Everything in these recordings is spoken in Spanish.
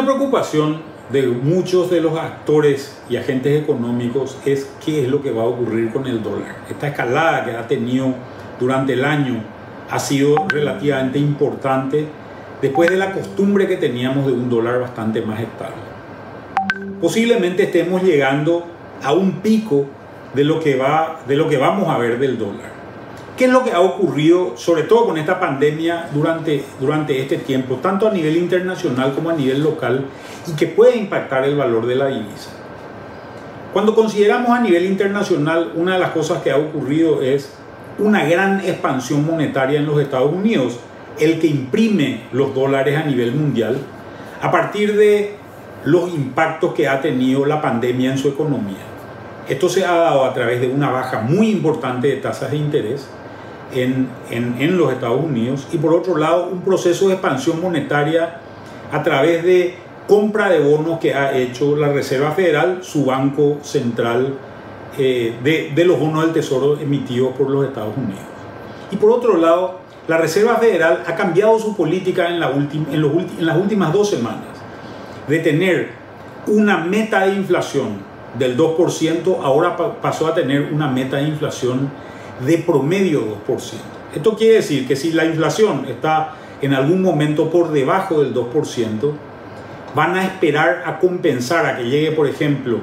Una preocupación de muchos de los actores y agentes económicos es qué es lo que va a ocurrir con el dólar. Esta escalada que ha tenido durante el año ha sido relativamente importante después de la costumbre que teníamos de un dólar bastante más estable. Posiblemente estemos llegando a un pico de lo que, va, de lo que vamos a ver del dólar. ¿Qué es lo que ha ocurrido, sobre todo con esta pandemia, durante, durante este tiempo, tanto a nivel internacional como a nivel local, y que puede impactar el valor de la divisa? Cuando consideramos a nivel internacional, una de las cosas que ha ocurrido es una gran expansión monetaria en los Estados Unidos, el que imprime los dólares a nivel mundial, a partir de los impactos que ha tenido la pandemia en su economía. Esto se ha dado a través de una baja muy importante de tasas de interés en, en, los Estados Unidos y por otro lado un proceso de expansión monetaria a través de compra de bonos que ha hecho la Reserva Federal, su banco central eh, de, de, los bonos del Tesoro emitidos por los Estados Unidos. Y por otro lado, la Reserva Federal ha cambiado su política en, la en, los en las últimas dos semanas de tener una meta de inflación del 2%, ahora pasó a tener una meta de inflación de promedio 2%. Esto quiere decir que si la inflación está en algún momento por debajo del 2%, van a esperar a compensar a que llegue, por ejemplo,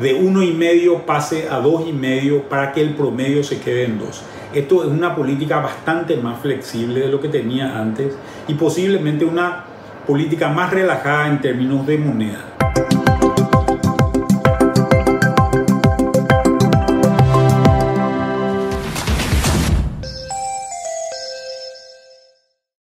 de 1,5 pase a 2,5 para que el promedio se quede en 2. Esto es una política bastante más flexible de lo que tenía antes y posiblemente una política más relajada en términos de moneda.